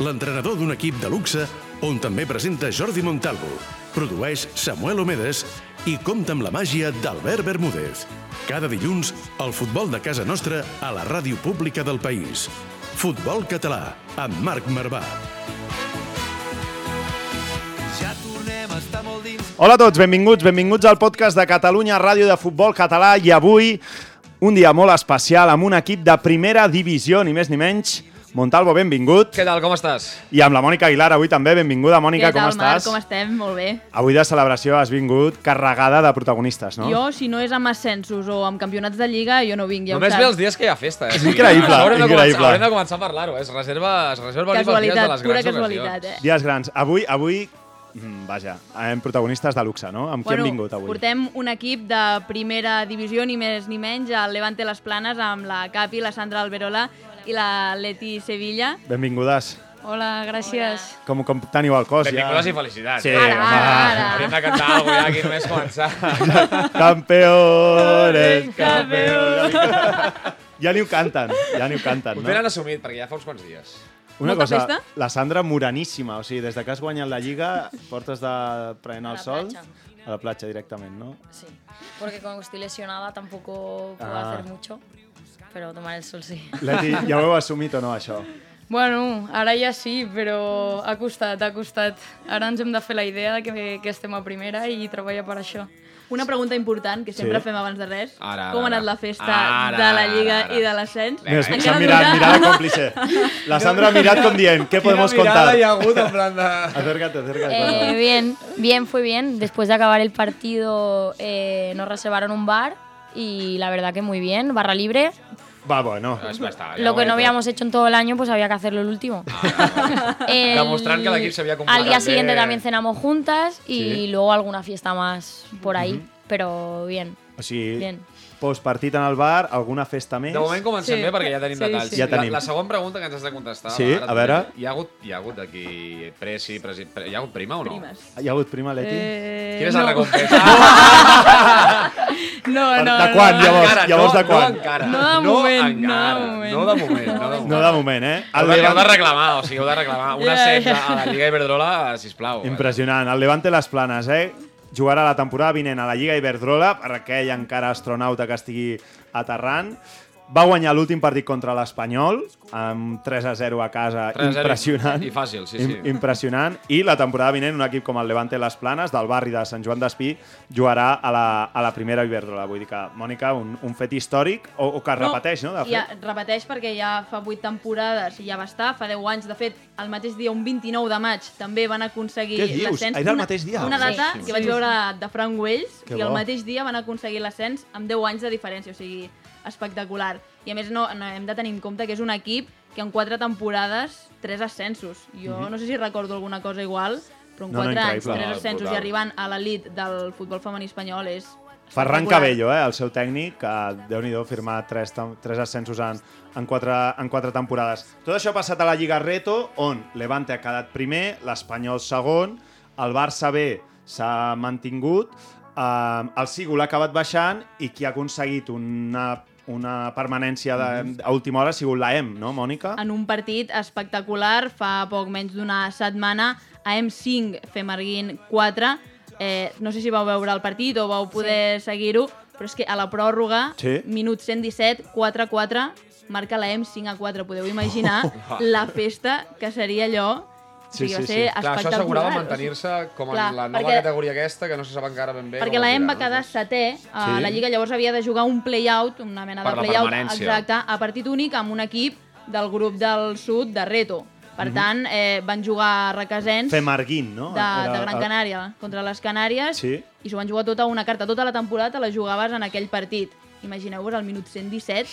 l'entrenador d'un equip de luxe on també presenta Jordi Montalvo, produeix Samuel Omedes i compta amb la màgia d'Albert Bermúdez. Cada dilluns, el futbol de casa nostra a la ràdio pública del país. Futbol Català, amb Marc Marvà. Ja tornem a estar molt dins Hola a tots, benvinguts, benvinguts al podcast de Catalunya Ràdio de Futbol Català i avui un dia molt especial amb un equip de primera divisió, ni més ni menys. Montalvo, benvingut. Què tal, com estàs? I amb la Mònica Aguilar avui també, benvinguda. Mònica, Què com tal, estàs? Marc? Com estem? Molt bé. Avui de celebració has vingut carregada de protagonistes, no? Jo, si no és amb ascensos o amb campionats de Lliga, jo no vinc, ja Només ve els dies que hi ha festa, eh? És increïble, això haurem de increïble. Començar, haurem de començar a parlar-ho, eh? Es reserva, es reserva el pels dies de Casualitat, les pura grans casualitat, ocasions. eh? Dies grans. Avui, avui, mm, vaja, hem protagonistes de luxe, no? Amb qui hem vingut avui? portem un equip de primera divisió, ni més ni menys, al Levante Les Planes, amb la Capi, la Sandra Alberola i la Leti Sevilla. Benvingudes. Hola, gràcies. Com, com teniu el cos? Benvingudes ja? i felicitats. Sí, Ara, home. ara, ara. Hauríem de cantar alguna cosa ja aquí només començar. Campeones, campeones. Ja ni ho canten, ja ni ho canten, Ho no? tenen assumit, perquè ja fa uns quants dies. Una Molta cosa, festa? la Sandra moreníssima, o sigui, des de que has guanyat la Lliga portes de prenent el sol platja. a la platja directament, no? Sí, porque como estoy lesionada tampoco puedo Ah. hacer mucho, pero tomar el sol sí. Leti, ja ho heu assumit o no, això? Bueno, ara ja sí, però ha costat, ha costat. Ara ens hem de fer la idea de que, que estem a primera i treballar per això. Una pregunta important, que sempre Sí. fem abans de res. Ara, Com ha ara. anat la festa Ara, de la Lliga ara, ara. i de l'ascens? Mira, s'ha mirat, dura? mirada còmplice. La Sandra ha mirat com dient, què podemos Quina contar? mirada hi ha hagut en plan de... Acércate, acércate. Eh, bien, bien, fue bien. Después de acabar el partido eh, nos reservaron un bar y la verdad que muy bien, barra libre. Va, bueno. Es va estar, ja Lo que no habíamos hecho en todo el año, pues había que hacerlo el último. El- Demostrant que l'equip s'havia completat Al día siguiente también cenamos juntas y Sí. luego alguna fiesta más por ahí, pero bien. Sigui, Bien. Postpartit en el bar, alguna festa més? De moment comencem Sí. bé perquè ja tenim Sí, detalls. sí. Ja La, tenim. la següent pregunta que ens has de contestar. Sí, a veure. Hi ha hagut, hi ha hagut aquí Presi, presi, pre, hi ha hagut prima o no? Primes. Hi ha hagut prima, Leti? Eh, Quina és no. la recompensa? No, Per- no, de no, quan, no. llavors? Encara, llavors no, de quan? No encara. No de moment, encara. no de moment. No de moment, no de moment. No de moment, eh? El de, heu de Levante... reclamar, o sigui, heu de reclamar un Ja, ascens ja. a la Lliga Iberdrola, sisplau. Impressionant. El Levante les planes, eh? Jugarà la temporada vinent a la Lliga Iberdrola per aquell encara astronauta que estigui aterrant. Va guanyar l'últim partit contra l'Espanyol amb 3 a 0 a casa. 3 a 0 Impressionant. i fàcil, sí, sí. Im impressionant. I la temporada vinent un equip com el Levante Les Planes, del barri de Sant Joan d'Espí, jugarà a la, a la primera Iberdrola. Vull dir que, Mònica, un, un fet històric, o, o que es repeteix, no? De fet. Ja, repeteix perquè ja fa 8 temporades i ja va estar, fa 10 anys. De fet, el mateix dia, un 29 de maig, també van aconseguir Què dius? l'ascens. Era el Una- mateix dia? Una data Sí. que vaig Sí, veure de Frank Wells, Que i el mateix dia van aconseguir l'ascens amb 10 anys de diferència, o sigui, espectacular. I a més no, no hem de tenir en compte que és un equip que en 4 temporades, 3 ascensos. Jo no sé si recordo alguna cosa igual, però en. No, no, 4 anys. 3 ascensos Brutal. i arribant a l'elit del futbol femení espanyol és Ferran. Cabello, eh, el seu tècnic, que déu-n'hi-do, firmar tres, tres ascensos en, en, quatre, en quatre temporades. Tot això ha passat a la Lliga Reto, on Levante ha quedat primer, l'Espanyol segon, el Barça B s'ha mantingut, eh, el Sigul ha acabat baixant i qui ha aconseguit una, una permanència de, a última hora ha sigut l'AEM, no, Mònica? en un partit espectacular fa poc menys d'una setmana a M5 Femarguin 4 eh, no sé si vau veure el partit o vau poder sí. seguir-ho però és que a la pròrroga Sí. minut 117 4-4 marca la M5 a 4 podeu imaginar la festa que seria allò Sí, o sigui, sí, sí. Clar, això assegurava mantenir-se com en Clar, la nova perquè- categoria aquesta, que no se sap encara ben bé perquè com la EM va quedar setè a Sí. la Lliga, llavors havia de jugar un play-out, una mena Per de la play-out exacte, a partit únic amb un equip del grup del sud de Reto. Per tant, eh, van jugar requesens de, Femarguin, no? de Era- Gran Canària contra les Canàries Sí. i s'ho van jugar tota una carta. Tota la temporada te la jugaves en aquell partit. Imagineu-vos, al minut 117,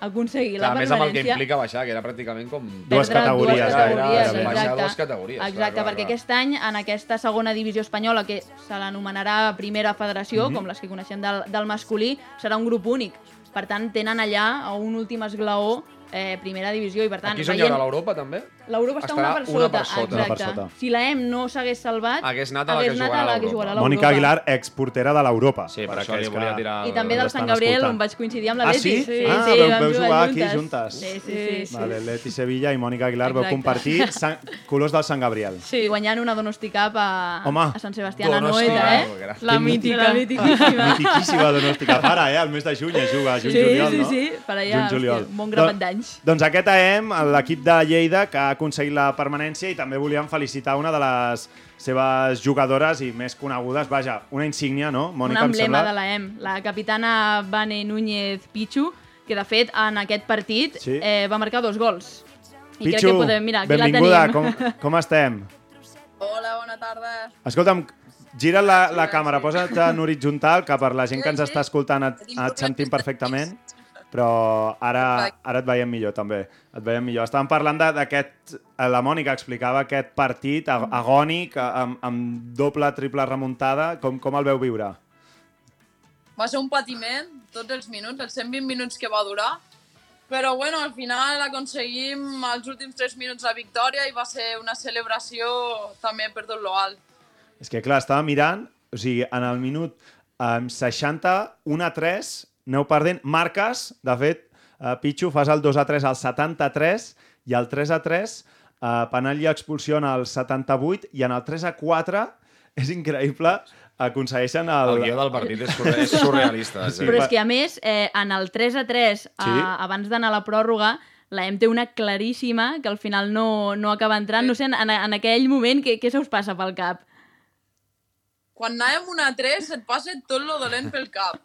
aconseguir Clar, la a més amb el que permanència... implica baixar, que era pràcticament com... Dues categories, dues era- categories, era baixar dues categories. clar, Exacte, clar, perquè clar. aquest any, en aquesta segona divisió espanyola, que se l'anomenarà Primera Federació, Mhm. com les que coneixem del, del masculí, serà un grup únic. Per tant, tenen allà un últim esglaó eh, Primera Divisió i, per tant, Aquí és on hi haurà l'Europa, també? L'Europa està una per una sota. per sota. Una per sota. Si la EM no s'hagués salvat, Hagués anat a la hagués que anat jugarà a la a que l'Europa. jugarà a l'Europa. Mònica Aguilar, exportera de l'Europa. Sí, per, Per això li volia que- tirar... I també del Sant Gabriel, escoltant. on vaig coincidir amb la Ah, Leti. sí? Sí, Ah, sí, veu- vam veu jugar aquí juntes. juntes. Sí, sí, sí. Vale, Leti Sevilla i Mònica Aguilar vau Exacte. compartir Sant... colors del Sant Gabriel. Sí, guanyant una Donosti Cup a, Home. a Sant Sebastià a Donosti Noeta, Cup, eh? La mítica. La mítiquíssima. Mitiquíssima Donòstica. Ara, eh? El mes de juny es juga, juny, Sí, juliol, sí, no? sí, per allà, bon grapat d'anys. Doncs aquest AM, l'equip de Lleida, que ha aconseguit la permanència i també volíem felicitar una de les seves jugadores i més conegudes, vaja, una insígnia, no? Un Mònica, em emblema sembla. de la EM. La capitana Vane Núñez Pichu, que de fet en aquest partit Sí. eh, va marcar dos gols. I crec Pichu, que podem... Mira, aquí benvinguda, la tenim. com, com estem? Hola, bona tarda. Escolta'm, gira la, la càmera, posa't en horitzontal, que per la gent que ens està escoltant et, et sentim perfectament, però ara, ara et veiem millor, també. Et veiem millor. Estàvem parlant d'aquest... eh, La Mònica explicava aquest partit ag- agònic, amb, amb doble, triple remuntada. Com, com el veu viure? Va ser un patiment, tots els minuts, els 120 minuts que va durar, però bueno, al final aconseguim als últims 3 minuts la victòria i va ser una celebració també per tot lo alt. És que, clar, estava mirant, o sigui, en el minut eh, 60, 1 a 3, aneu perdent. Marques, de fet, eh, Pichu, fas el 2 a 3 al 73 i el 3 a 3, eh, penal i expulsió en el 78 i en el 3 a 4, és increïble, aconsegueixen el... El guió del partit és, surre és surrealista. Sí, Però és que, a més, eh, en el 3 a 3, Sí. eh, abans d'anar a la pròrroga, la EM té una claríssima que al final no, no acaba entrant. No sé, en, en aquell moment, què, què se us passa pel cap? Quan anàvem una a 3 et passa tot lo dolent pel cap.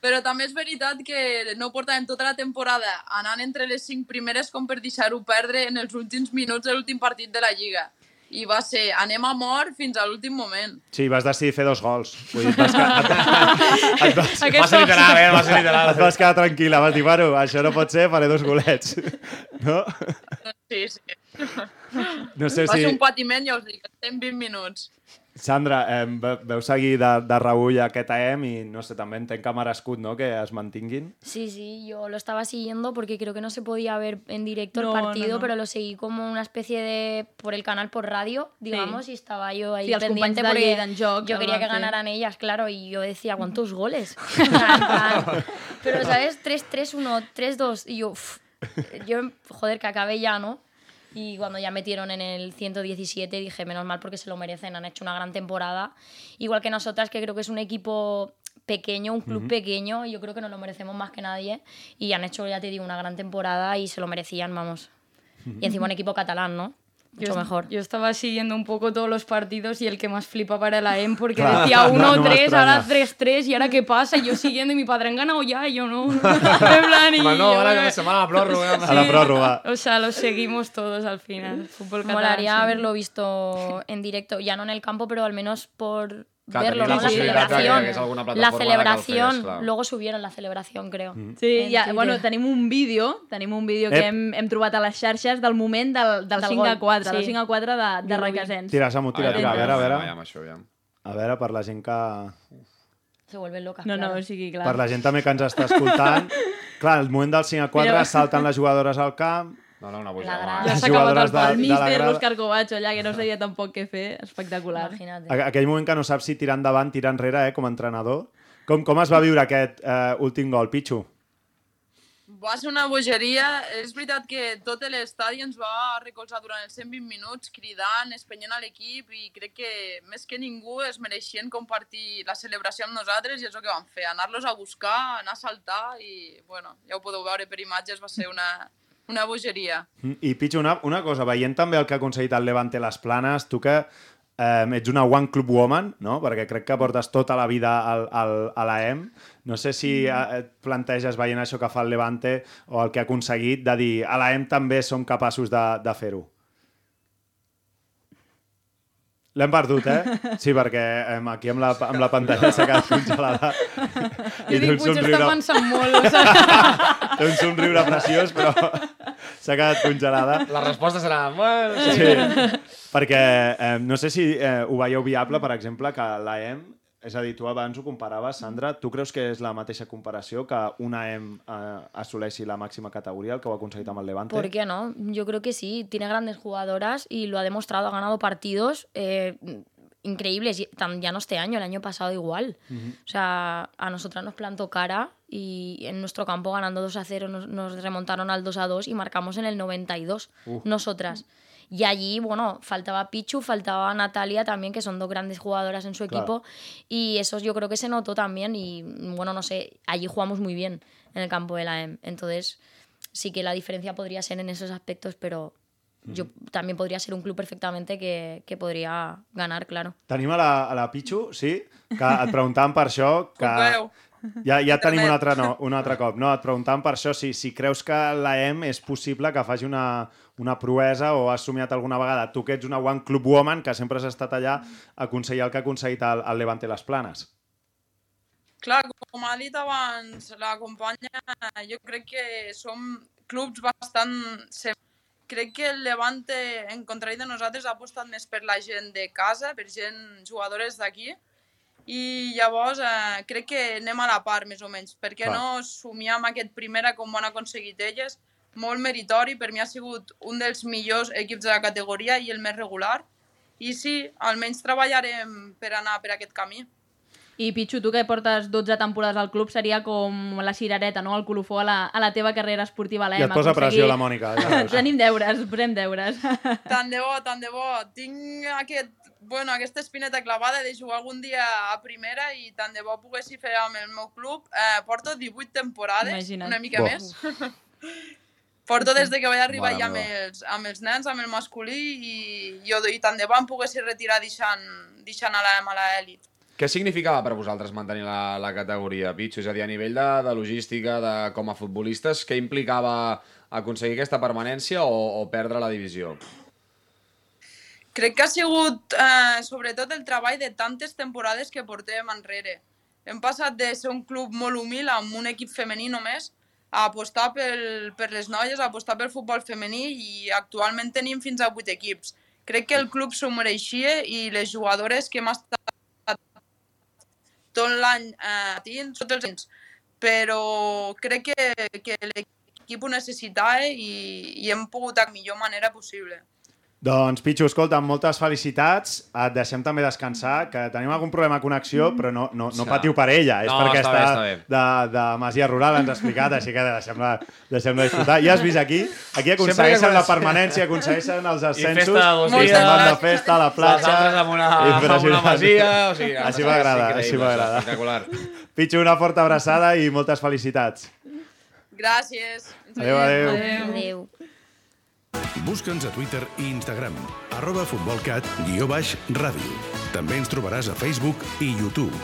Però també és veritat que no portàvem tota la temporada anant entre les 5 primeres com per deixar-ho perdre en els últims minuts de l'últim partit de la Lliga. I va ser anem a mort fins a l'últim moment. Sí, vas decidir fer dos gols. Vull dir, vas, quedar, et, et, vas, Va ser literal, eh? Va ser literal. et vas quedar tranquil·la. Vas dir, bueno, això no pot ser, faré dos golets. No? Sí, sí. No sé Va si... ser un patiment, ja us dic, estem 20 minuts. Sandra, eh, ve- veu seguir de, de reull aquest AM i no sé, també entenc que ha merescut no? que es mantinguin. Sí, sí, yo lo estaba siguiendo porque creo que no se podía ver en directo No, el no, partido, no. pero lo seguí como una especie de por el canal por radio, digamos, y estaba yo ahí Sí, pendiente porque joc yo quería que ganaran ellas, claro, y yo decía, ¿cuántos goles? Pero, ¿sabes? 3-3-1, 3-2, y yo, uf, yo, joder, que acabe ya, ¿no? Y cuando ya metieron en el 117 dije, menos mal porque se lo merecen, han hecho una gran temporada. Igual que nosotras, que creo que es un equipo pequeño, un club pequeño, y yo creo que nos lo merecemos más que nadie. Y han hecho, ya te digo, una gran temporada y se lo merecían, vamos. Y encima un equipo catalán, ¿no? Mucho Yo, mejor. yo estaba siguiendo un poco todos los partidos y el que más flipaba era la EM porque Claro, decía no- no me 1-3, ahora extraña. 3-3 y ahora qué pasa. Y yo siguiendo y mi padre han ganado ya y yo no. en plan, y Home, no, yo, ara eh, que se van a la pròrroga. A la. O sea, los seguimos todos al final. Fútbol catalán, Molaría sí. haberlo visto en directo, ya no en el campo, pero al menos por Clar, verlo, la ¿no? La que celebración. La que el celebración, fes, clar. luego subieron la celebración, creo. Sí, En ja, Twitter. bueno, tenim un vídeo, tenim un vídeo que Ep. hem, hem trobat a les xarxes del moment del, del, Del 5 a gol, 4, del sí. 5 a 4 de, de. Requesens. Tira, Samu, tira, tira. A veure, a veure. Aviam, això, aviam. A veure, per la gent que... Se vuelven locas. No, no, claro. o sigui, clar. Per la gent també que ens està escoltant. Clar, el moment del 5 a 4 Mira. salten les jugadores al camp. No, no, una grada. Ja s'ha acabat el de, El míster, l'Òscar Covacho, allà, que no sabia tampoc què fer. Espectacular. Imagínate. A- Aquell moment que no saps si tirar endavant, tirar enrere, eh, com a entrenador. Com, com es va viure aquest eh, últim gol, Pichu? Va ser una bogeria. És veritat que tot l'estadi ens va recolzar durant els 120 minuts, cridant, espenyent a l'equip i crec que més que ningú es mereixien compartir la celebració amb nosaltres i és el que vam fer, anar-los a buscar, anar a saltar i, bueno, ja ho podeu veure per imatges, va ser una, una bogeria. Mm, I Pichu, una, una cosa, veient també el que ha aconseguit el Levante Les Planes, tu que eh, ets una One Club Woman, no? perquè crec que portes tota la vida al, al, a la EM, no sé si eh, et planteges veient això que fa el Levante o el que ha aconseguit de dir a la EM també som capaços de, de fer-ho. L'hem perdut, eh? Sí, perquè eh, aquí amb la, amb la pantalla s'ha quedat congelada. Jo dic, potser està pensant molt. O sigui, té un somriure preciós, però s'ha quedat congelada. La resposta serà... Sí. Sí, perquè eh, no sé si eh, ho veieu viable, per exemple, que l'AEM, és a dir, tu abans ho comparaves, Sandra, tu creus que és la mateixa comparació que una AEM eh, assoleixi la màxima categoria, el que ho ha aconseguit amb el Levante? ¿Por qué no? Yo creo que sí. Tiene grandes jugadoras y lo ha demostrado. Ha ganado partidos eh, increíbles. Ya no este año, el año pasado igual. O sea, a nosotras nos plantó cara y en nuestro campo ganando 2 a 0 nos, nos remontaron al 2 a 2 y marcamos en el 92 nosotras. Y allí, bueno, faltaba Pichu, faltaba Natalia también, que son dos grandes jugadoras en su Claro. equipo. Y eso yo creo que se notó también. Y bueno, no sé, allí jugamos muy bien en el campo de la EM. Entonces, sí que la diferencia podría ser en esos aspectos, pero yo también podría ser un club perfectamente que, que podría ganar, claro. Tenim a la, a la Pichu, sí, que et preguntàvem per això, que ja, ja tenim un altre, no, un altre cop, no? Et preguntàvem per això si, si creus que l'AEM és possible que faci una, una proesa o has somiat alguna vegada, tu que ets una One Club Woman, que sempre has estat allà, aconseguir el que ha aconseguit el, el Levante Les Planes. Clar, com ha dit abans la companya, jo crec que som clubs bastant... Crec que el Levante, en contrari de nosaltres, ha apostat més per la gent de casa, per gent, jugadores d'aquí, i llavors eh, crec que anem a la part, més o menys. Per què Clar. no somiar amb aquest primera com ho han aconseguit elles? Molt meritori, per mi ha sigut un dels millors equips de la categoria i el més regular. I sí, almenys treballarem per anar per aquest camí. I Pichu, tu que portes 12 temporades al club, seria com la cirereta, no? el colofó a la, a la teva carrera esportiva a I et posa pressió la Mònica. Ja. Tenim deures, posem deures. Tant de bo, tant de bo. Tinc aquest, bueno, aquesta espineta clavada de jugar algun dia a primera i tant de bo poguessi fer amb el meu club. Eh, porto 18 temporades, Imagina't. una mica Bo. més. porto des de que vaig arribar Mare ja amb els, amb els nens, amb el masculí, i, jo, i tant de bo em poguessi retirar deixant, deixant a la, a la elit. Què significava per vosaltres mantenir la, la categoria, Pitxo? És a dir, a nivell de, de logística, de, com a futbolistes, què implicava aconseguir aquesta permanència o, o perdre la divisió? Crec que ha sigut eh, sobretot el treball de tantes temporades que portem enrere. Hem passat de ser un club molt humil amb un equip femení només a apostar pel, per les noies, a apostar pel futbol femení i actualment tenim fins a 8 equips. Crec que el club s'ho mereixia i les jugadores que hem estat tot l'any eh, patint, tots els anys. Però crec que, que l'equip ho necessitava i, i hem pogut de la millor manera possible. Doncs, Pichu, escolta, moltes felicitats. Et deixem també descansar, que tenim algun problema de connexió, però no, no, no Sí. patiu per ella. És No, perquè està bé, està bé. de, de Masia Rural, ens ha explicat, així que deixem-la deixem disfrutar. Ja has vist aquí? Aquí aconsegueixen la permanència, aconsegueixen els ascensos. festa de dos i dies. se'n van de festa a la platja. Les altres amb una, amb una masia... O sigui, Així m'agrada, així m'agrada. Pitxo, una forta abraçada i moltes felicitats. Gràcies. Ens Adéu, adéu. Adeu. Busca'ns a Twitter i Instagram, arroba futbolcat, guió baix, ràdio. També ens trobaràs a Facebook i YouTube.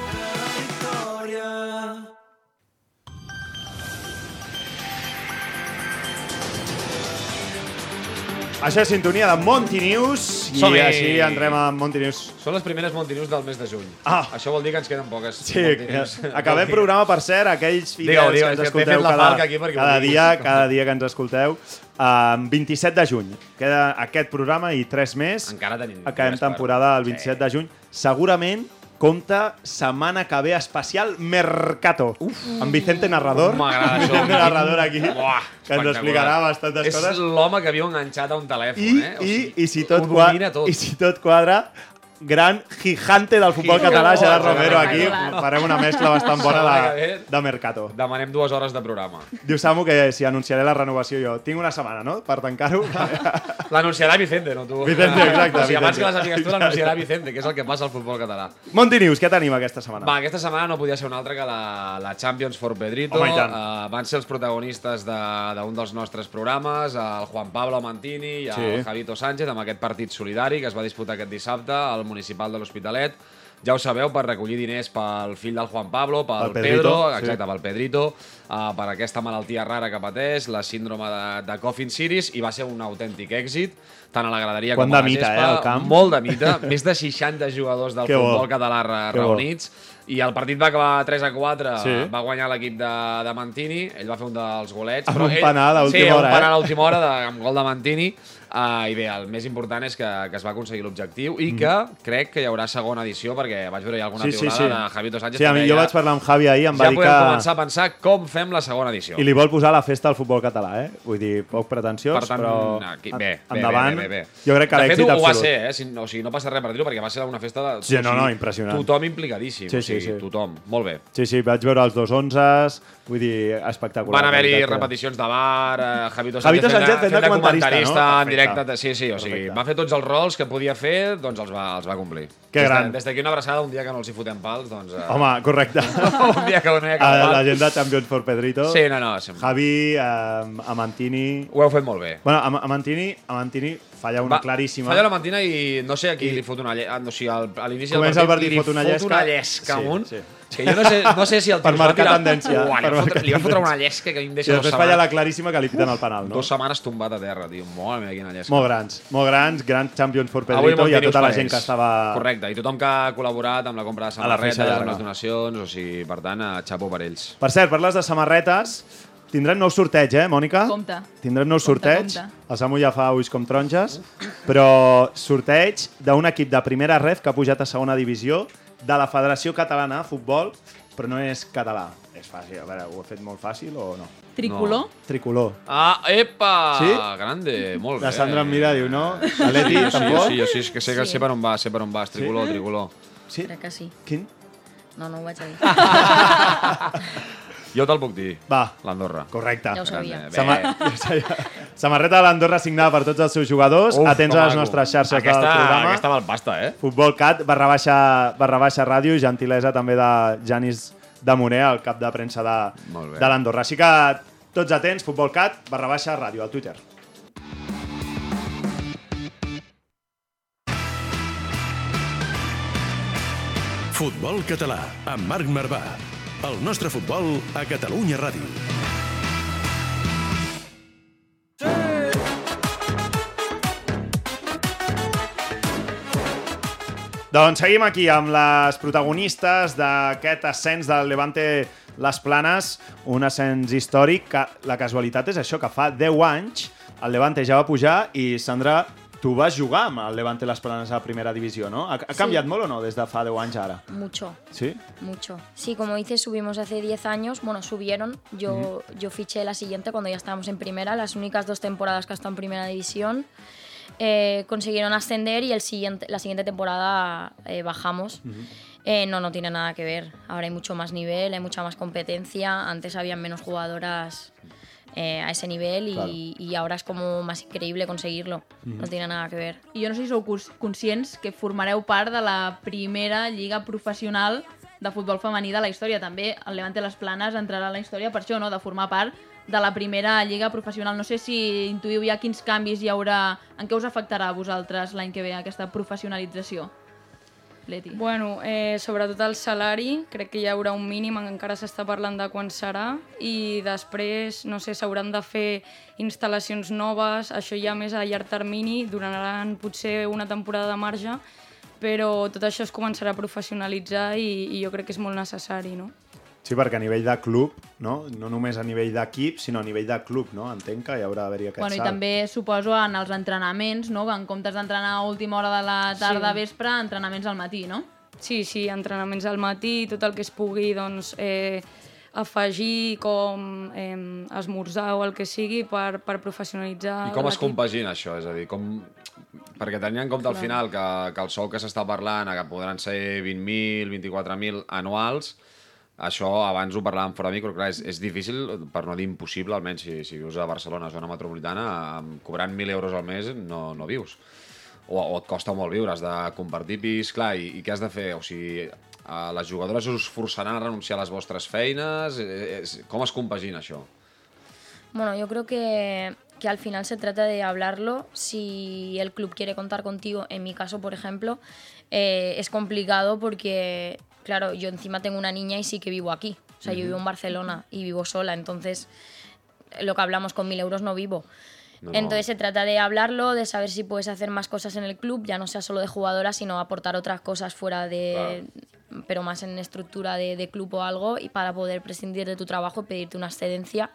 Això és sintonia de Monty News i així entrem a Monty News. Són les primeres Montinews del mes de juny. Ah. Això vol dir que ens queden poques Sí, Montinews. acabem programa, per cert, aquells fidels que ens que escolteu la cada, aquí cada, dia, cada dia que ens escolteu. Um, 27 de juny. Queda aquest programa i tres més. Encara tenim Acabem temporada el 27 de juny. Segurament compta setmana que ve especial Mercato. Uf. Amb Vicente Narrador. M'agrada això. Vicente Narrador aquí. Buah, que ens explicarà bastantes És coses. l'home que viu enganxat a un telèfon, I, eh? O i, sigui, i, si tot ho qua- domina tot. I si tot quadra, gran gigante del futbol Gigante. català, Gerard Oh, Romero, aquí. Farem una mescla bastant bona de, de Mercato. Demanem dues hores de programa. Diu Samu que si anunciaré la renovació jo. Tinc una setmana, no?, per tancar-ho. L'anunciarà Vicente, no tu. Vicente, exacte, O sigui, abans que la sàpigues tu, l'anunciarà Vicente, que és el que passa al futbol català. Monty News, què tenim aquesta setmana? Va, aquesta setmana no podia ser una altra que la, la Champions for Pedrito. Home. Uh, van ser els protagonistes de- d'un de, dels nostres programes, el Juan Pablo Mantini i el Sí. Javito Sánchez, amb aquest partit solidari que es va disputar aquest dissabte al Municipal de l'Hospitalet. Ja ho sabeu, per recollir diners pel fill del Juan Pablo, pel, Pel Pedrito, Pedro, sí. exacte, pel Pedrito, uh, per aquesta malaltia rara que pateix, la síndrome de, de Coffin Series, i va ser un autèntic èxit, tant a la graderia Quant com a la mita, gespa. eh, camp. Molt de mita, més de 60 jugadors del Que bo. futbol català re- Que bo. reunits, I el partit va acabar 3 a 4, Sí. va guanyar l'equip de, de Mantini, ell va fer un dels golets. Amb però un penal a última sí, hora, un penal eh? a última hora de, amb gol de Mantini. Uh, I bé, el més important és que, que es va aconseguir l'objectiu i que crec que hi haurà segona edició perquè vaig veure ja alguna Mm. Sí, sí, piulada sí. de Javito Sánchez. Sí, a mi, jo vaig parlar amb Javi ahir, em va ja dir podem que... començar a pensar com fem la segona edició. I li vol posar la festa al futbol català, eh? Vull dir, poc pretensiós, Per tant, però aquí, bé, bé, endavant. bé, bé, bé. Jo crec que de fet, l'èxit ho va absolut. ser, eh? Si, o sigui, no passa res per dir-ho, perquè va ser una festa de... Sí, o no, sigui, no, impressionant. Tothom implicadíssim, Sí, o sigui, sí, sí. tothom. Molt bé. Sí, sí, vaig veure els dos onzes, vull dir, espectacular. Van haver-hi repeticions de bar, eh, Javito Sánchez, Javito Sánchez fent de fent de comentarista, no? en Perfecte. Directe. Sí, sí, o sigui, Perfecte. va fer tots els rols que podia fer, doncs els va, els va complir. Que des gran. De, des d'aquí una abraçada, un dia que no els hi fotem pals, doncs... Eh, Home, correcte. un dia que no hi ha cap pal. la gent de Champions for Pedrito. Sí, no, no. Sem... Javi, eh, Amantini... Ho heu fet molt bé. Bueno, Am- Amantini, Amantini falla una Va, claríssima. Falla la mantina i no sé a qui li fot una llesca. No, o sigui, al, a l'inici del el partit, partit, li fot una fot llesca. una llesca Sí, amunt. sí. És que jo no sé, no sé si el Per va marcar tirar... tendència, Uah, li, per va fotre, marcar li va fotre una llesca que a mi em I deixa dos després falla la setmanes, claríssima que li piten el penal, no? dos setmanes tombat a terra, tio. Mare meva, quina llesca. Molt grans, molt grans, grans Champions for Pedrito i a tota la gent que estava... Correcte, i tothom que ha col·laborat amb la compra de A la feixa samarretes, llarga. amb les donacions, o sigui, per tant, eh, xapo per ells. Per cert, parles de samarretes, tindrem nou sorteig, eh, Mònica? Compte. Tindrem nou Compte, sorteig. compte. El Samu ja fa ulls com taronges, però sorteig d'un equip de primera ref que ha pujat a segona divisió de la Federació Catalana de Futbol, però no és català. És fàcil, a veure, ho he fet molt fàcil o no? Tricolor. Tricolor. Ah, epa! Sí? Grande, molt bé. La Sandra em mira, diu, no? Atleti, Sí, tampoc? sí, jo sí, és que sé, que Sí. sé per on va, sé per on va, és tricolor, tricolor. Sí? Crec que sí. Quin? No, no ho vaig a dir. Jo te'l puc dir. Va, L'Andorra. correcte. Ja ho sabia. Grande, Sama bé. Samarreta de l'Andorra signada per tots els seus jugadors. Uf, Atents a les nostres xarxes aquesta, del programa. Aquesta val pasta, eh? Futbol Cat, barra baixa, barra baixa ràdio, gentilesa també de Janis de Moner, el cap de premsa de, de l'Andorra. Així que tots atents, Futbol Cat, barra baixa ràdio, al Twitter. Futbol català, amb Marc Marvà. El nostre futbol a Catalunya Ràdio. Doncs seguim aquí amb les protagonistes d'aquest ascens del Levante Les Planes, un ascens històric que la casualitat és això, que fa 10 anys el Levante ja va pujar i Sandra, tu vas jugar amb el Levante Les Planes a primera divisió, no? Ha, ha canviat molt o no des de fa 10 anys a ara? Mucho. Sí? Mucho. Sí, como dices, subimos hace 10 años. Bueno, subieron. Yo, yo fiché la siguiente cuando ya estábamos en primera. Las únicas dos temporadas que ha estado en primera división. Eh, consiguieron ascender y el siguiente, la siguiente temporada eh, bajamos. Eh, no, no tiene nada que ver. Ahora hay mucho más nivel, hay mucha más competencia. Antes habían menos jugadoras eh, a ese nivel y, Claro. y ahora es como más increíble conseguirlo. No tiene nada que ver. I jo no sé si sou cons- conscients que formareu part de la primera lliga professional de futbol femení de la història. També el Levante Les Planes entrarà a la història per això, no? de formar part de la primera lliga professional. No sé si intuïu ja quins canvis hi haurà, en què us afectarà a vosaltres l'any que ve aquesta professionalització. Leti. Bueno, eh, sobretot el salari, crec que hi haurà un mínim, encara s'està parlant de quan serà, i després, no sé, s'hauran de fer instal·lacions noves, això ja més a llarg termini, duraran potser una temporada de marge, però tot això es començarà a professionalitzar i, i jo crec que és molt necessari, no? Sí, perquè a nivell de club, no, no només a nivell d'equip, sinó a nivell de club, no? Entenc que hi haurà d'haver-hi aquest Bueno, i salt. també suposo en els entrenaments, no? que en comptes d'entrenar a última hora de la tarda Sí. vespre, entrenaments al matí, no? Sí, sí, entrenaments al matí, tot el que es pugui doncs, eh, afegir com eh, esmorzar o el que sigui per, per professionalitzar I com es compagina això? És a dir, com... Perquè tenint en compte al final que, que el sou que s'està parlant que podran ser 20.000, 24.000 anuals, això abans ho parlàvem fora micro, clar, és, és difícil, per no dir impossible, almenys si, si vius a Barcelona, zona metropolitana, cobrant 1.000 euros al mes no, no vius. O, o et costa molt viure, has de compartir pis, clar, i, i què has de fer? O sigui, eh, les jugadores us forçaran a renunciar a les vostres feines? Eh, eh, com es compagina això? Bueno, yo creo que, que al final se trata de hablarlo. Si el club quiere contar contigo, en mi caso, por ejemplo, eh, es complicado porque, claro, yo encima tengo una niña y sí que vivo aquí. O sea, yo vivo en Barcelona y vivo sola, entonces lo que hablamos con mil euros no vivo. No, no. Entonces se trata de hablarlo, de saber si puedes hacer más cosas en el club, ya no sea solo de jugadora, sino aportar otras cosas fuera de pero más en estructura de, de club o algo, y para poder prescindir de tu trabajo y pedirte una excedencia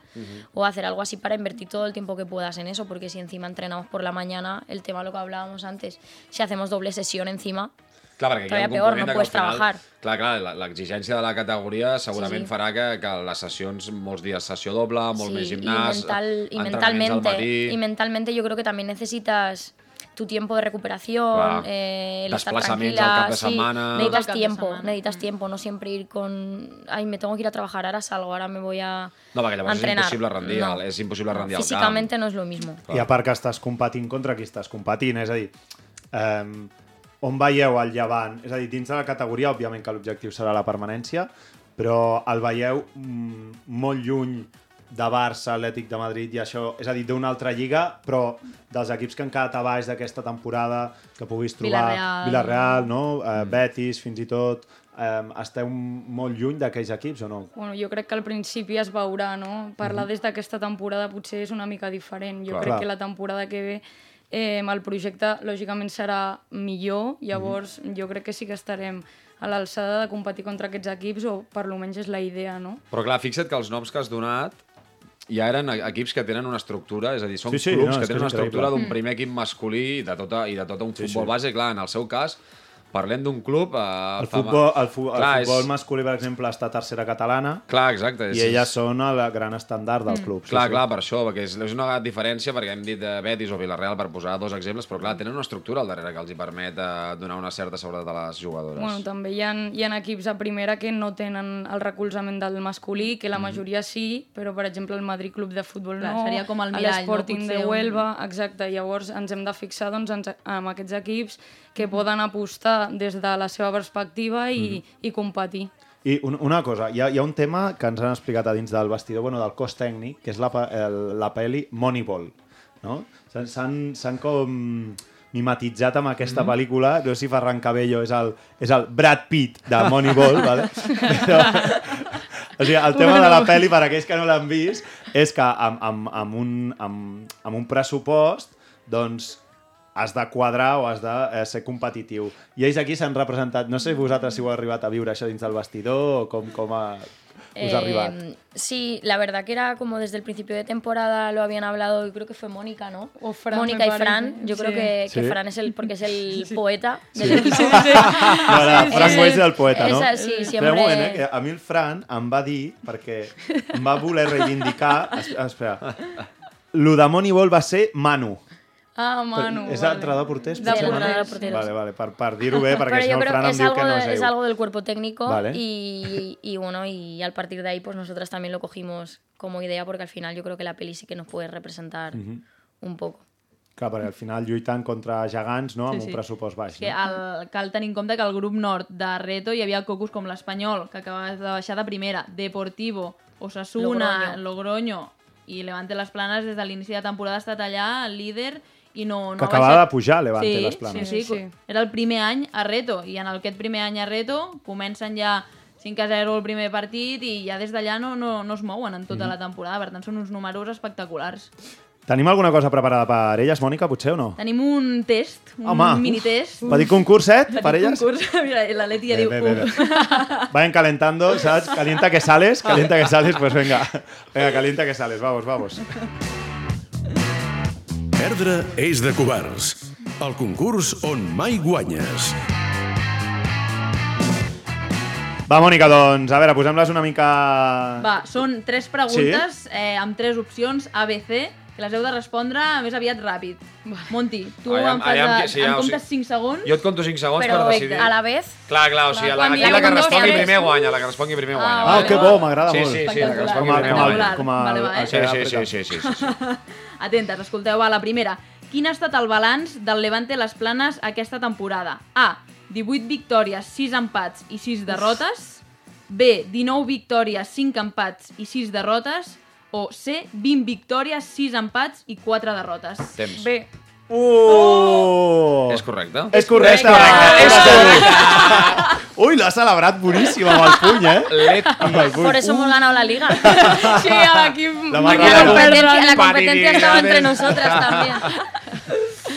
o hacer algo así para invertir todo el tiempo que puedas en eso, porque si encima entrenamos por la mañana, el tema lo que hablábamos antes, si hacemos doble sesión encima, Clar, perquè Todavía un peor, no puedes final, trabajar. Clar, clar, la- l'exigència de la categoria segurament Sí, sí. farà que, que les sessions, molts dies sessió doble, molt Sí, més gimnàs, mental, y entrenaments al mentalmente, matí... y mentalmente yo creo que también necesitas tu tiempo de recuperación, Claro. eh, el estar tranquila, al cap de sí, necesitas cap tiempo, necesitas tiempo, no siempre ir con, ay, me tengo que ir a trabajar, ahora salgo, ahora me voy a, No, perquè llavors és entrenar. impossible rendir, No. és impossible rendir al camp. Físicamente no es lo mismo. I a part que estàs competint contra qui estàs competint, és a dir, eh, on veieu el llevant? És a dir, dins de la categoria, òbviament que l'objectiu serà la permanència, però el veieu mm, molt lluny de Barça, Atlètic de Madrid i això, és a dir, d'una altra lliga, però dels equips que han quedat a baix d'aquesta temporada, que puguis trobar Villarreal. Villarreal no? Eh, Betis, fins i tot, eh, esteu molt lluny d'aquells equips o no? Bueno, jo crec que al principi es veurà, no? Parlar des d'aquesta temporada potser és una mica diferent. Jo Clar. crec que la temporada que ve eh, el projecte lògicament serà millor, llavors jo crec que sí que estarem a l'alçada de competir contra aquests equips o per lo menys és la idea, no? Però clar, fixa't que els noms que has donat ja eren e- equips que tenen una estructura, és a dir, són Sí, sí, clubs no, que tenen una estructura d'un primer equip masculí i de, tota, i de tot un futbol base. Clar, en el seu cas, parlem d'un club... Eh, El fama- futbol, el, fu el Clar, futbol és... masculí, per exemple, està a tercera catalana Clar, exacte. i elles són el gran estàndard del club. Clar, clar, per això, perquè és, és una diferència, perquè hem dit de Betis o Villarreal per posar dos exemples, però clar, tenen una estructura al darrere que els hi permet eh, donar una certa seguretat a les jugadores. Bueno, també hi ha, hi ha equips a primera que no tenen el recolzament del masculí, que la majoria sí, però per exemple el Madrid Club de Futbol Clar, no, seria com el mirall, no? l'Sporting Potser de un- Huelva, exacte, llavors ens hem de fixar doncs, en, en aquests equips que poden apostar des de la seva perspectiva i, i competir. I un, una cosa, hi ha, hi ha un tema que ens han explicat a dins del vestidor, bueno, del cos tècnic, que és la, el, la pel·li Moneyball, no? S'han- com mimetitzat amb aquesta pel·lícula, no sé si Ferran Cabello és el, és el Brad Pitt de Moneyball, vale? Però, o sigui, el tema de la pel·li, per aquells que no l'han vist, és que amb, amb, amb, un, amb, amb un pressupost, doncs, has de quadrar o has de eh, ser competitiu. I ells aquí s'han representat, no sé vosaltres si heu arribat a viure això dins del vestidor o com, com ha, us ha arribat. Eh, sí, la verdad que era como desde el principio de temporada lo habían hablado y creo que fue Mónica, ¿no? O Fran, Mónica y parece. Fran. Yo creo Sí. que, que Sí. Fran es el, porque es el poeta del equipo. Ara, Fran sí. Güell és el poeta, no? Esa, sí, Espera siempre- un moment, eh, que a mi el Fran em va dir, perquè em va voler reivindicar... es- Espera. Lo de Moneyball va ser Manu. Ah, Manu. és vale. porters? De potser, Sí, Manu? entrenador porteros. Vale, vale, per, per dir-ho bé, perquè si no el creo Fran que em es diu algo, que no de- és es algo del cuerpo técnico Vale. y, y bueno, y al partir de ahí pues nosotras también lo cogimos como idea porque al final yo creo que la peli sí que nos puede representar un poco. Clar, perquè al final lluitant contra gegants, no?, amb Sí, un sí. pressupost baix. És que el, cal tenir en compte que al grup nord de Reto hi havia cocos com l'Espanyol, que acaba de baixar de primera, Deportivo, Osasuna, Logroño, Logroño. i Levante Les Planes des de l'inici de temporada ha estat allà, líder, i no, no Que acabava baixat. de pujar, Levante, sí, les Planes. Sí, sí, Sí. Era el primer any a Reto, i en aquest primer any a Reto comencen ja 5 a 0 el primer partit i ja des d'allà no, no, no es mouen en tota la temporada, per tant són uns números espectaculars. Tenim alguna cosa preparada per elles, Mònica, potser o no? Tenim un test, un Home, minitest. Petit concurset per elles? Concurs. Mira, la Leti ja Bé, diu... bé, bé, bé. Vayan calentando, ¿sabes? Calienta que sales, calienta que sales, pues venga. Venga, calienta que sales, vamos, vamos. Perdre és de covards. El concurs on mai guanyes. Va, Mònica, doncs, a veure, posem-les una mica... Va, són tres preguntes eh, amb tres opcions A, B, C, que les heu de respondre més aviat ràpid. Monti, tu Aviam- em, fas aviam de, que sí, em comptes sigui, 5 segons. Jo et conto 5 segons Pero per decidir. a la vez, Clar, clar, o sigui, la, aquí hi ha la que respongui primer guanya, la que respongui primer guanya. Ah, vale, que bo, m'agrada Sí, molt. sí, sí, la que respongui Com a, primer com a, guanya. com a, Vale, vale. el Sí, sí, sí, sí, sí, sí, sí. Atentes, escolteu, va, la primera. Quin ha estat el balanç del Levante Les Planes aquesta temporada? A. 18 victòries, 6 empats i 6 derrotes. B. 19 victòries, 5 empats i 6 derrotes. O C. 20 victòries, 6 empats i 4 derrotes. Temps. Bé, Uh! És correcte? És correcte. És correcte. Ui, l'ha celebrat boníssim amb el puny, eh? Let Amb el puny. por eso hemos ganado la liga. sí, a l'equip... La la competencia, la competencia estaba entre nosotras también.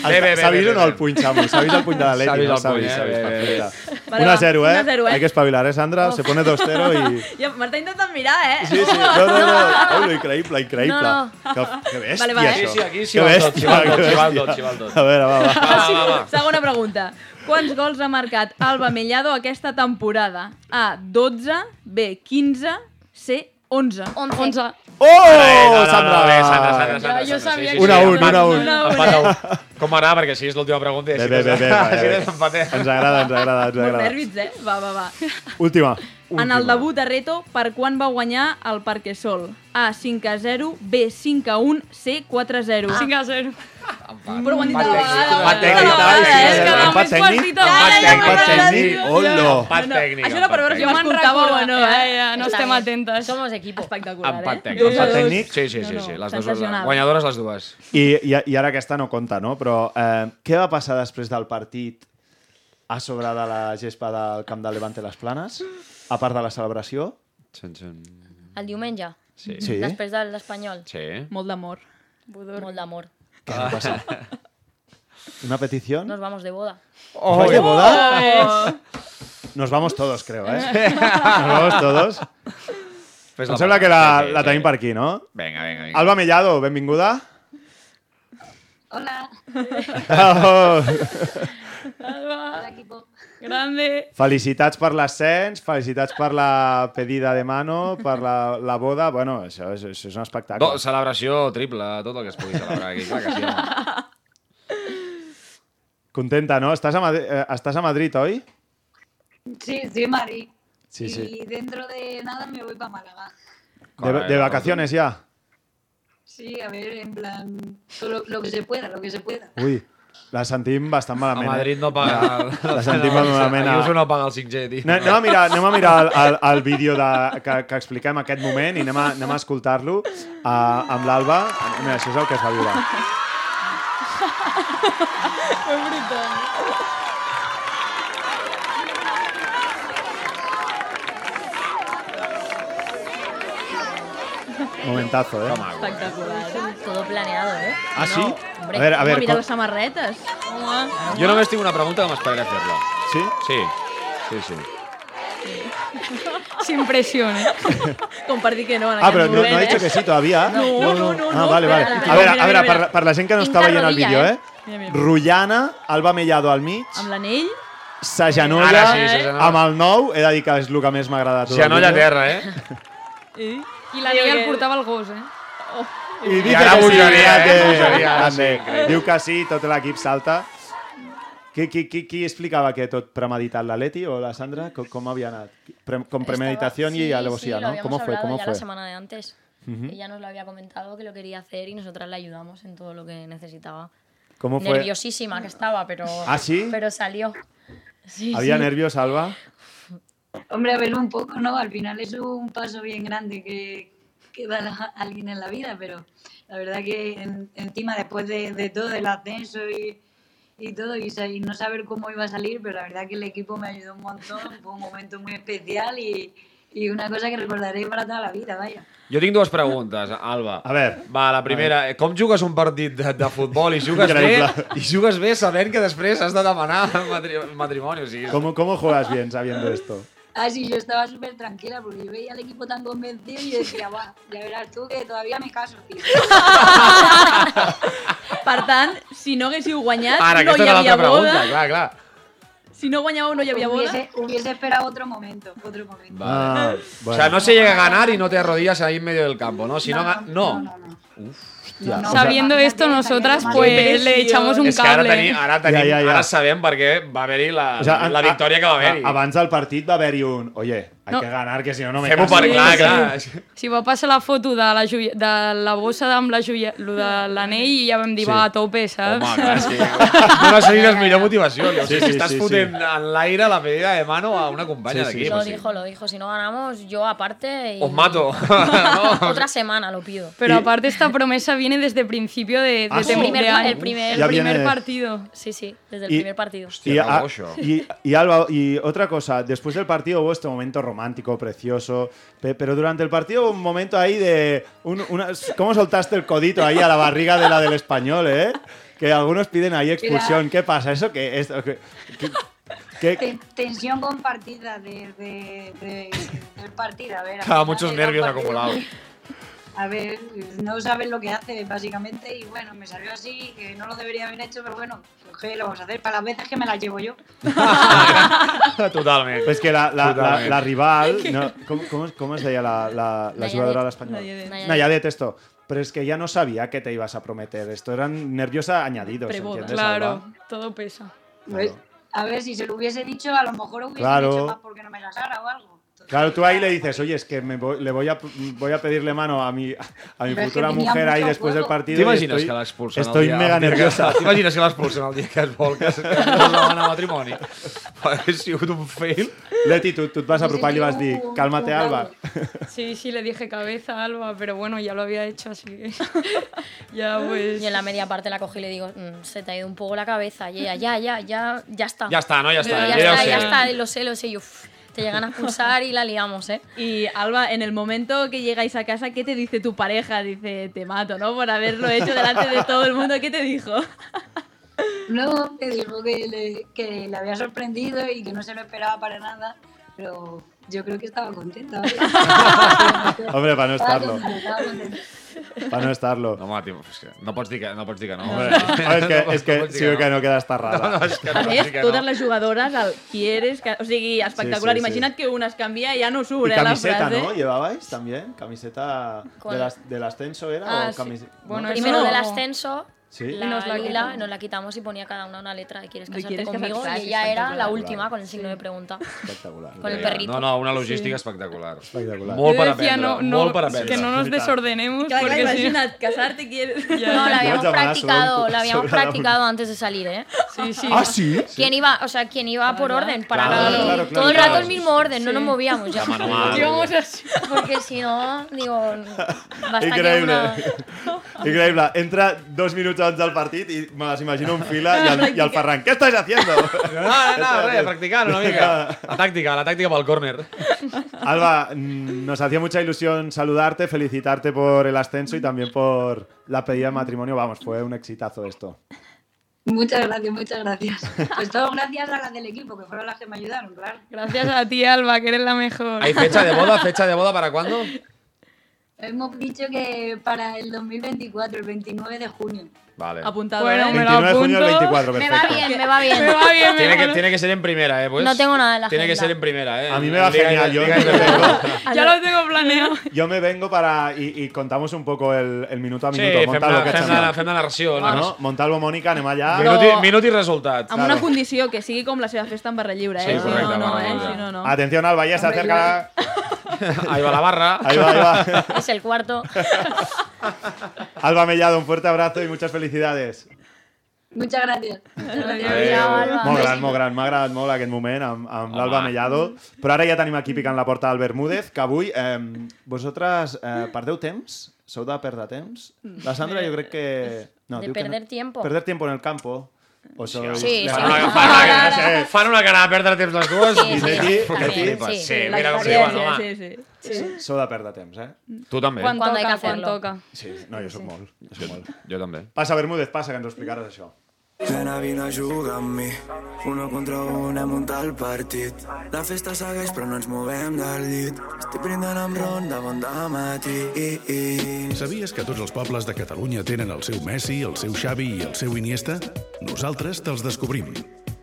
Bé, bé, bé, S'ha vist o no el puny, Samu? S'ha vist el puny de S'ha l'Atleti? vist No el s'ha puny, vist, eh? s'ha vist. Bé, bé, bé. perfecte. Vale, 1 va, a 0, eh? 1-0, eh? Hay que espavilar, eh, Sandra? Se pone 2-0 y... Ja, Marta intenta mirar, eh? Sí, sí. No, no, no. Ui, increïble, increïble. No, Que, que bèstia, Vale, va, eh? Sí, això. sí, aquí s'hi Que val tot, bèstia, s'hi val tot, que s'hi val bèstia. tot, s'hi val tot. A veure, va, va. Va, va, va. Segona pregunta. Quants gols ha marcat Alba Mellado aquesta temporada? A, 12, B, 15, C, 11. 11. 11. Oh, no, no, Sandra! no, bé, Sandra, Sandra, Sandra, jo Sandra, sabia sí, que sí, Una sí, a un, una a un. Una a un. Com m'agrada, perquè així és l'última pregunta Bé, bé, bé, bé. bé. Ens agrada, ens agrada, ens Molt agrada. nervis, eh? Va, va, va. Última. En el debut de Reto, per quan va guanyar el Parquesol? A, 5 a 0, B, 5 a 1, C, 4 a 0. 5 a 0. Però ho han dit a la vegada. Empat tècnic. eh? Empat tècnic? Empat tècnic? Hola. Empat No, tècnic. Això era per veure si ho escoltàveu o no, eh? ja, no estem atentes. Somos equipo. Espectacular, Empat eh? tècnic. Dos a Empat tècnic? Sí, sí, sí, No, sí. no, Les dues, sensacional. guanyadores les dues. I, i, I ara aquesta no compta, no? Però eh, què va passar després del partit a sobre de la gespa del camp de Levante les Planes? A part de la celebració? Xen, xen. El diumenge, Sí. Sí. després de l'Espanyol. Sí. Molt d'amor. Molt d'amor. Què va passar? ¿Una petición? Nos vamos de boda. ¿Os vais de boda? Nos vamos todos, creo, eh? Nos vamos todos. Fes Em sembla que la, la sí. tenim per aquí, no? Vinga, vinga, vinga. Alba Mellado, benvinguda. Hola, Oh, hola equipo. Grande. felicitats per l'ascens, felicitats per la pedida de mano, per la, la boda. Bueno, això és, això és un espectacle. Do, celebració triple, tot el que es pugui celebrar aquí. Clar que sí, home. Contenta, no? Estàs a, Madrid, eh, estàs a Madrid, oi? Sí, en Madrid. Sí, y sí. dentro de nada me voy para Málaga. De, de vacaciones ya. Sí, a ver, en plan, todo lo que se pueda, lo que se pueda. Ui, la sentim bastant A malament. Madrid eh? no paga... el- La sentim malament. A Ayuso no paga el 5G, tio. Anem, anem a mirar, anem a mirar el, el, el vídeo de, que, que expliquem aquest moment i anem a, anem a escoltar-lo uh, amb l'Alba. Mira, això és el que es va viure. Momentazo, eh? Espectacular. Todo planeado, ¿eh? Ah, sí? hombre. A ver, a ver. mira com- les samarretes. Jo només tinc una pregunta que m'esperaré a fer-la. Sí? Sí, sí, sí. Sin presión, ¿eh? Com per dir que no en Ah, aquest però no, moment, no ha eh? dicho que sí todavía. No, no, no, Ah, no, vale, vale. espera, A veure, mira, a veure, mira, per, mira. per la gent que no Pinta està veient el rodilla, vídeo, eh? eh? Mira, mira. Rotllana, Alba Mellado al mig, Amb l'anell. s'agenolla Ara sí, s'agenolla. amb el nou, he de dir que és el que més m'agrada de tot el a vídeo. terra, eh? I, I la el portava el gos, eh? I dice ara que sí, bogeria, eh? grande, Bogeria, sí, grande. Diu que sí, tot l'equip salta. Qui, qui, qui, qui explicava que tot premeditat, l'Aleti o la Sandra? Com, com havia anat? Pre, con premeditación Estaba- y sí, alevosía, sí, ¿no? ¿Cómo fue? ¿Cómo ya fue? la semana de antes. Ella nos lo había comentado que lo quería hacer y nosotras le ayudamos en todo lo que necesitaba. ¿Cómo fue? Nerviosísima que estaba, pero, ¿Ah, sí? pero salió. Sí, ¿Había sí. nervios, Alba? Hombre, a ver, un poco, ¿no? Al final es un paso bien grande que, que da la- alguien en la vida, pero la verdad que en- encima después de, de todo el ascenso y, y todo, y, y no saber cómo iba a salir, pero la verdad que el equipo me ayudó un montón, fue un momento muy especial y, y una cosa que recordaré para toda la vida, vaya. Jo tinc dues preguntes, Alba. A veure. Va, la primera, com jugues un partit de, de futbol i jugues bé, Increïble. i jugues bé sabent que després has de demanar matri matrimoni? O sigui, ¿Cómo, ¿Cómo juegas bien sabiendo esto? Ah, sí, yo estaba súper tranquila porque yo veía al equipo tan convencido y decía, va, ya verás tú que todavía me caso, tío. Per tant, si no haguéssiu guanyat, Ara, no aquesta hi era havia l'altra boda. pregunta, clar, clar. Si no guanyàveu, no hi havia boda. Hubiese, hubiese esperado otro momento, otro momento. Ah, O sea, no se llega a ganar y no te arrodillas ahí en medio del campo, ¿no? Si no, ga- no, no. no, no. Hòstia, No, Sabiendo esto, nosotras pues le echamos un És que ara, cable. tenim, ara, tenim, Ja, ja, ja. ara sabem per què va haver-hi la, o sea, la a- victòria que va a- haver-hi. Abans del partit va haver-hi un... Oye, hay No. que ganar, que si no, no me Fem-ho per clar, clar. Si va passar la foto de la, joia, de la bossa amb la joia, lo de l'anell i ja vam dir, Sí. va, a tope, saps? Home, clar, és no va ser la millor motivació. O sigui, Sí, sí, si estàs sí, fotent sí. en l'aire la pedida de mano a una companya Sí, sí, d'equip. Lo o sigui. dijo, lo dijo. Si no ganamos, yo aparte. Y... Os mato. no. Otra semana lo pido. Pero Y- aparte esta promesa viene desde principio de, Ah, desde sí. primer de el primer- el primer viene- partido. Sí, sí, desde el Y- primer partido. Y, Hostia, a- Rogoso. y, y Alba, y otra cosa, después del partido hubo este momento romántico, precioso, pe- pero durante el partido hubo un momento ahí de... un- una- ¿Cómo soltaste el codito ahí a la barriga de la del español, eh? que algunos piden ahí expulsión. ¿Qué pasa? ¿Eso qué es? ¿Qué, qué- qué- Ten- tensión compartida de, de- de- del partido. A ver, Claro, final muchos nervios acumulados. A ver, no sabes lo que hace, básicamente, y bueno, me salió así, que no lo debería haber hecho, pero bueno, pues, ¿qué lo vamos a hacer? Para las veces que me las llevo yo. Totalment. Pues que la, la, la, Totalment. la rival... No, ¿cómo, cómo, cómo es ella la, la, jugadora de l'esEspanyol? Nayadet. Esto. Pero es que ya no sabía que te ibas a prometer. Esto eran nerviosa añadidos. ¿entiendes, Claro, Alba? todo pesa. Pues, a ver, si se lo hubiese dicho, a lo mejor hubiese Claro. dicho más porque no me las o algo. Claro, tú ahí le dices, oye, es que me voy- le voy a, voy a pedirle mano a mi, a mi futura mujer ahí después del partido. y T'imagines estoy- que l'expulsen el Estoy dia- mega nerviosa. T'imagines que l'expulsen el dia que es vol que es, que es demana matrimoni? Ha sigut un fail. Leti, tú, tú te vas a apropar y vas a decir, cálmate, Alba. Sí, sí, le dije cabeza, Alba, pero bueno, ya lo había hecho, así que ya pues... Y en la media parte la cogí y le digo, "Mm, se te ha ido un poco la cabeza. Y ella, ya, ya, ya, ya está. Ja està, no? Ja està. ya jo ja ho está, ya está, lo sé, lo sé. Y yo, "Uf, te llegan a expulsar y la liamos, ¿eh? Y Alba, en el momento que llegáis a casa, ¿qué te dice tu pareja? Dice, te mato, ¿no? Por haberlo hecho delante de todo el mundo. ¿Qué te dijo? No, me dijo que le, que le había sorprendido y que no se lo esperaba para nada, pero yo creo que estaba contenta. ¿vale? Hombre, para no Estaba estarlo. contenta, estaba contenta. Para no estarlo. No, home, tio, és que no pots dir que no. Pots dir que no. Hombre, ah, és que, No és que dir sí que no queda estarrada. No, no, és que A no pots més, que totes no. les jugadores, el quieres... Que... O sigui, espectacular. Sí, sí, sí. Imagina't que una es canvia i ja no surt, eh, la camiseta, frase. ¿no? ¿Llevabais también? ¿Camiseta ¿Cuál? de las- del ascenso era? Ah, o sí. camis- Bueno, ¿no? Primero no. del ascenso, Sí. la Y nos la lila, quitamos. nos la quitamos y ponía cada una una letra de quieres casarte quieres conmigo. casarte, y ella era la última con el signo de pregunta. Espectacular. Con el perrito. No, no, una logística espectacular. Espectacular. Molt per decía, aprendre, no, no, molt per aprendre. que no nos desordenemos, porque si imagina't, casarte quieres... No, la habíamos practicado, sobre- la habíamos la- practicado antes de salir, ¿eh? Sí, sí. ¿Ah, sí? ¿Quién iba, o sea, quién iba por orden? Para Claro, claro, todo el rato el mismo orden, no nos movíamos ya. manual. Íbamos así. Porque si no, digo, basta que Increïble. una... Increïble. Entra dos minuts abans del partit i me les imagino en fila i el, i el Ferran, què estàs haciendo? No, no, no, res, practicant una mica. La tàctica, la tàctica pel córner. Alba, nos hacía mucha ilusión saludarte, felicitarte por el ascenso y también por la pedida de matrimonio. Vamos, fue un exitazo esto. Muchas gracias, muchas gracias. Pues todo gracias a las del equipo, que fueron las que me ayudaron, claro. Gracias a ti, Alba, que eres la mejor. ¿Hay fecha de boda? ¿Fecha de boda para cuándo? Hemos dicho que para el 2024, el 29 de junio. Vale. Apuntado, Bueno, ¿eh? me lo 29 de junio del apunto. 24, Me perfecto. va bien, me va bien. Me va bien, me Tiene que, tiene que ser en primera, ¿eh? Pues, No tengo nada en la Tiene que ser en primera, ¿eh? A mí me va Diga- genial, yo me Ya lo tengo planeado. yo me vengo para... Y, y contamos un poco el, el minuto a Sí, minuto. fem Montalvo, la, què et fem, la, fem la narració. No? Montalvo, Mònica, anem allà. Minut, i, minut i resultat. Amb una condició, que sigui com la seva festa en barra lliure, Sí, eh? si correcte, no, no, barra eh? Si no, no. Atención, Alba, ya se Hombre, acerca... Ahí va la barra. Ahí va, ahí va. Es el cuarto. Alba Mellado, un fuerte abrazo y muchas felicidades. Muchas Alba. Molt gran, molt gran. M'ha agradat molt aquest moment amb, amb l'Alba Mellado. Però ara ja tenim aquí picant la porta Albert Múdez, que avui eh, vosaltres eh, perdeu temps? Sou de perdre temps? La Sandra jo crec que... No, De diu que perder tiempo. Perder tiempo en el campo. O sois... Sí, sí. Fan una, fan, una, fan una cara de perdre temps les dues. Sí, i sí, también, Leti. flipes. sí. Sí, La mira com experiencia, diuen, home. sí, sí. Sou de perdre temps, eh? Tu també. Quan Cuando hay toca, que quan hacerlo. toca. Sí, no, jo soc molt. Jo soc molt. Jo també. Passa, Bermúdez, passa, que ens ho explicaràs, això. Nena, vine a jugar amb mi. Uno contra un a muntar el partit. La festa segueix però no ens movem del llit. Estic brindant amb ron de bon matí. Sabies que tots els pobles de Catalunya tenen el seu Messi, el seu Xavi i el seu Iniesta? Nosaltres te'ls descobrim.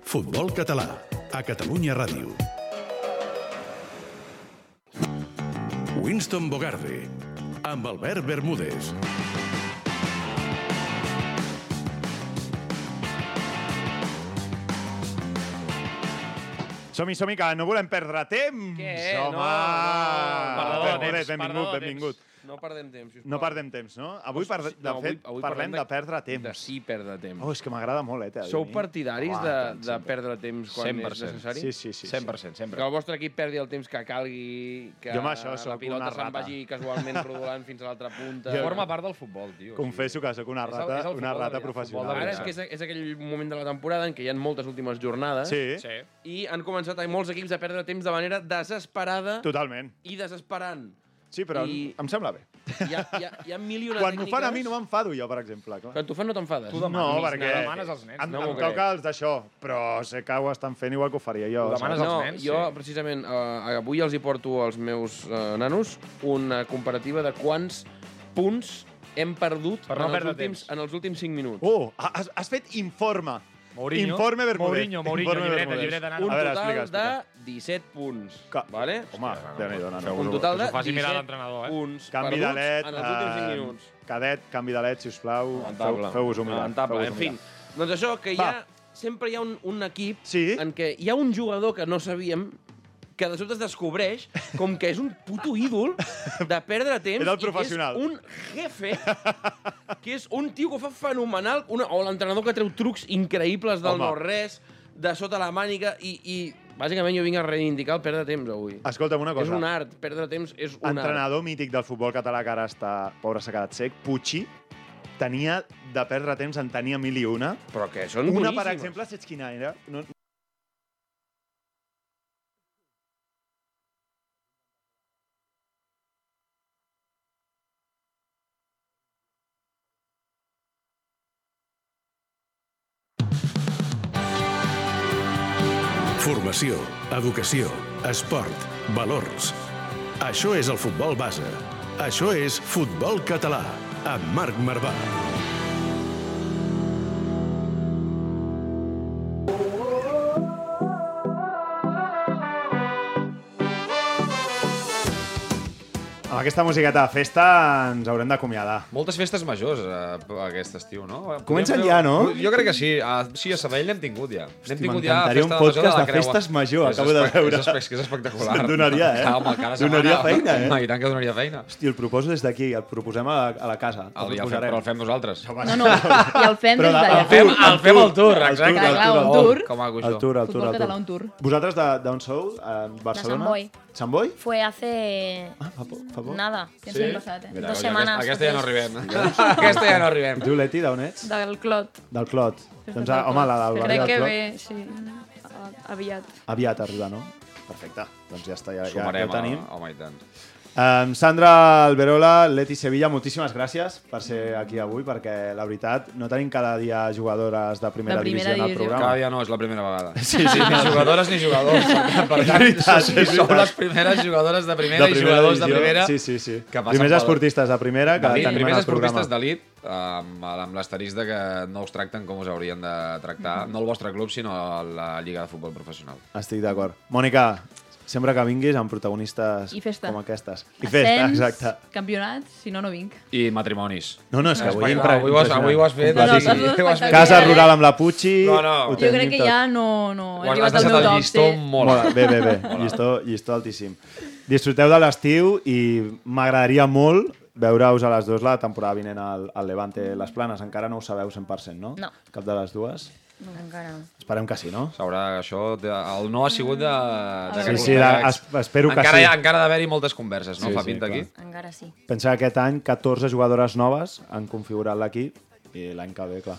Futbol català, a Catalunya Ràdio. Winston Bogarde, amb Albert Bermúdez. Som-hi, som-hi, que no volem perdre temps! Què? Home! No, no. Perdó de Bermúdez, temps, benvingut, perdó benvingut. temps. No perdem temps, sisplau. No perdem temps, no? Avui, per, de No, avui- fet, avui parlem de perdre temps. De sí perdre temps. Oh, és que m'agrada molt, eh? de Sou partidaris Uah, de, de perdre temps quan 100%. és necessari? Sí, sí, sí. sí. 100%, sempre. Que el vostre equip perdi el temps que calgui, que Jo això la pilota se'n rata. vagi casualment rodolant fins a l'altra punta. Jo- Forma part del futbol, tio. Confesso que sóc una És el- rata, és el una de rata professional. de Ara és que és, és aquell moment de la temporada en què hi ha moltes últimes jornades Sí, Sí. i han començat molts equips a perdre temps de manera desesperada totalment. i desesperant. Sí, però I- em sembla bé. hi ha, hi ha, hi ha mil i una Quan m'ho tècniques... fan a mi no m'enfado jo, per exemple. Clar. Quan t'ho fan no t'enfades. Tu no, perquè em, No em m'ho crec. toca els d'això, però sé que ho estan fent igual que ho faria jo. Ho demanes no, jo, precisament, eh, avui els hi porto als meus eh, nanos una comparativa de quants punts hem perdut Per no en, els últims, en els últims 5 minuts. Oh, has, has fet informe. Mourinho. Informe Bermúdez. Mourinho, Mourinho, Informe llibreta, Bermúdez. llibreta, nano. Un A veure, total explica, explica. de 17 punts. Que- Vale? Home, Déu-n'hi-do, nano. Un total de Que s'ho faci mirar 17 l'entrenador, eh? punts Canvi de perduts led. en els últims 5 eh, minuts. Cadet, canvi de led, sisplau. Lamentable. Feu- Feu-vos un mirar. Lamentable. En fi, doncs això, que hi Va. ha, sempre hi ha un, un equip sí? en què hi ha un jugador que no sabíem que de sobte es descobreix com que és un puto ídol de perdre temps Era el i que professional. és un jefe que és un tio que ho fa fenomenal una, o l'entrenador que treu trucs increïbles del no-res de sota la màniga i, i bàsicament jo vinc a reivindicar el perdre temps avui. Escolta'm una cosa. És un art, perdre temps és un art. Entrenador mític del futbol català que ara està, pobre, s'ha quedat sec, Pucci, tenia de perdre temps, en tenia mil i una. Però que són Una, per boníssimes. exemple, saps quina era? No, Formació, educació, esport, valors. Això és el futbol base. Això és Futbol Català, amb Marc Marvà. Amb aquesta musiqueta de festa ens haurem d'acomiadar. Moltes festes majors eh, aquest estiu, no? Comencen ja, no? Jo crec que sí. A, sí, a Sabadell n'hem tingut ja. N'hem Hosti, tingut ja un festa major podcast la de Creu. festes major, És acabo de veure. És, és espectacular. Se'n donaria, eh? Ah, home, cada setmana. Donaria feina, eh? I tant que donaria feina. Hosti, el proposo des d'aquí, el proposem a, a la casa. El, el el fem, però el fem nosaltres. No, no, i el fem Però des de- d'allà. El fem, el fem al tour, El exacte. tour, el Clar, tour, un el tour. Com maco, El tour, el tour, Futbol el català, tour. un tour. Vosaltres de- d'on sou? Barcelona? Sant Boi. Sant Boi? Fue hace Ah, fa, por, fa poc. nada. Que ens hem passat, eh? Mira, Dos setmanes. Aquesta, aquesta ja no arribem. aquesta ja no arribem. Tu, Leti, d'on ets? Del Clot. Del Clot. Doncs, ah, home, la del barri Crec del que Clot. ve, sí, a- aviat. Aviat arriba, no? Perfecte. Doncs ja està, ja, ja, ja ho tenim. a- home, i tant. Um, Sandra Alberola, Leti Sevilla, moltíssimes gràcies per ser aquí avui, perquè la veritat no tenim cada dia jugadores de primera, De primera divisió en el programa. Cada dia no, és la primera vegada. Sí, sí, ni jugadores ni jugadors. Per, tant, veritat, sou, les primeres jugadores de primera, de i jugadors de divisió. primera Sí, sí, sí. que passen Primers esportistes de primera que tenim en primers el programa. esportistes d'elit, amb, amb l'asterisc de que no us tracten com us haurien de tractar, no el vostre club, sinó la Lliga de Futbol Professional. Estic d'acord. Mònica, sempre que vinguis amb protagonistes I festa. com aquestes. I festa, Ascens, exacte. campionats, si no, no vinc. I matrimonis. No, no, és que avui, impre- avui, ho has, avui ho has fet. No, no, sí, sí, ho has fet. espectacular. Casa rural amb la Pucci... No, no. ho Jo crec que tot. ja no, no he Ho has arribat al deixat meu el top. llistó sí. molt Molt, alt. bé, bé, bé. Llistó, llistó altíssim. Disfruteu de l'estiu i m'agradaria molt veure-us a les dues la temporada vinent al, al Levante Les Planes. Encara no ho sabeu 100%, no? No. Cap de les dues? No, encara no. Esperem que sí, no? S'haurà, això, de, el no ha sigut de... de Sí, que sí, de, es, espero que encara, sí. hi ha- encara ha d'haver-hi moltes converses, no? Sí, Fa sí, pinta clar. aquí. Encara sí. Pensa que aquest any 14 jugadores noves han configurat l'equip i l'any que ve, clar,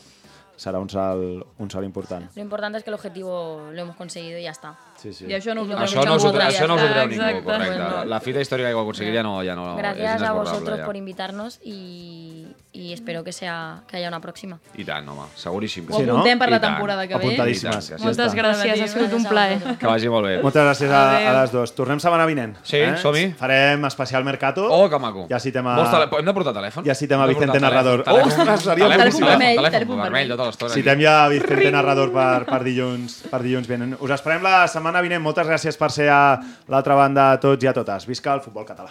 serà un salt, un salt important. Lo importante es que el objetivo lo hemos conseguido y ya está. Sí, sí. I això no us ho Això no us ho, treu això no us ho treu Exacte. ningú, correcte. Bueno. La fita històrica que heu aconseguit ja no, ja no és Gracias a vosotros ja. por invitarnos y, y espero que sea que haya una próxima. I tant, home, seguríssim. que Ho sí. apuntem per I la temporada que ve. Apuntadíssimes. I sí. Moltes està. gràcies, ha sigut un plaer. Que vagi molt bé. Moltes gràcies a, a les dues. Tornem setmana vinent. Sí, eh? som-hi. Farem especial Mercato. Oh, que maco. Ja citem a... Vols tele... Hem de portar telèfon? Ja citem a Vicente Narrador. Ostres, seria telèfon, vermell, telèfon, telèfon vermell tota l'estona. Citem ja a Vicente Narrador per, per, dilluns, per dilluns vinent. Us esperem la setmana vinent. Moltes gràcies per ser a l'altra banda a tots i a totes. Visca el futbol català.